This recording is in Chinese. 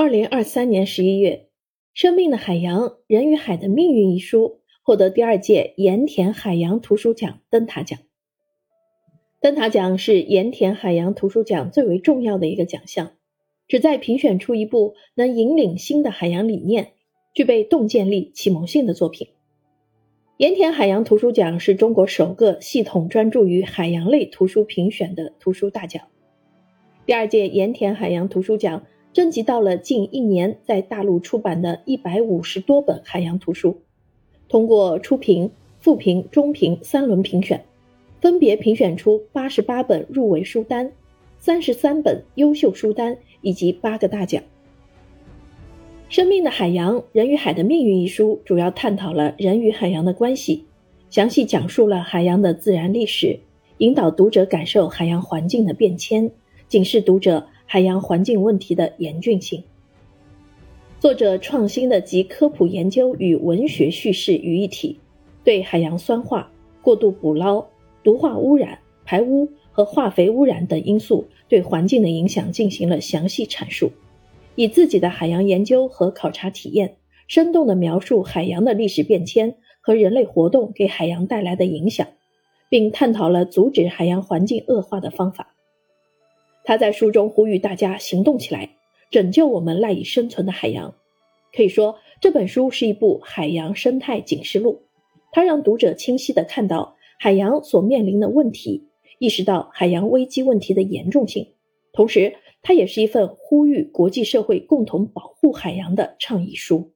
二零二三年十一月，《生命的海洋：人与海的命运》一书获得第二届盐田海洋图书奖灯塔奖。灯塔奖是盐田海洋图书奖最为重要的一个奖项，旨在评选出一部能引领新的海洋理念、具备洞见力、启蒙性的作品。盐田海洋图书奖是中国首个系统专注于海洋类图书评选的图书大奖。第二届盐田海洋图书奖。征集到了近一年在大陆出版的一百五十多本海洋图书，通过初评、复评、中评三轮评选，分别评选出八十八本入围书单、三十三本优秀书单以及八个大奖。《生命的海洋：人与海的命运》一书主要探讨了人与海洋的关系，详细讲述了海洋的自然历史，引导读者感受海洋环境的变迁，警示读者。海洋环境问题的严峻性。作者创新的集科普研究与文学叙事于一体，对海洋酸化、过度捕捞、毒化污染、排污和化肥污染等因素对环境的影响进行了详细阐述，以自己的海洋研究和考察体验，生动地描述海洋的历史变迁和人类活动给海洋带来的影响，并探讨了阻止海洋环境恶化的方法。他在书中呼吁大家行动起来，拯救我们赖以生存的海洋。可以说，这本书是一部海洋生态警示录。它让读者清晰地看到海洋所面临的问题，意识到海洋危机问题的严重性。同时，它也是一份呼吁国际社会共同保护海洋的倡议书。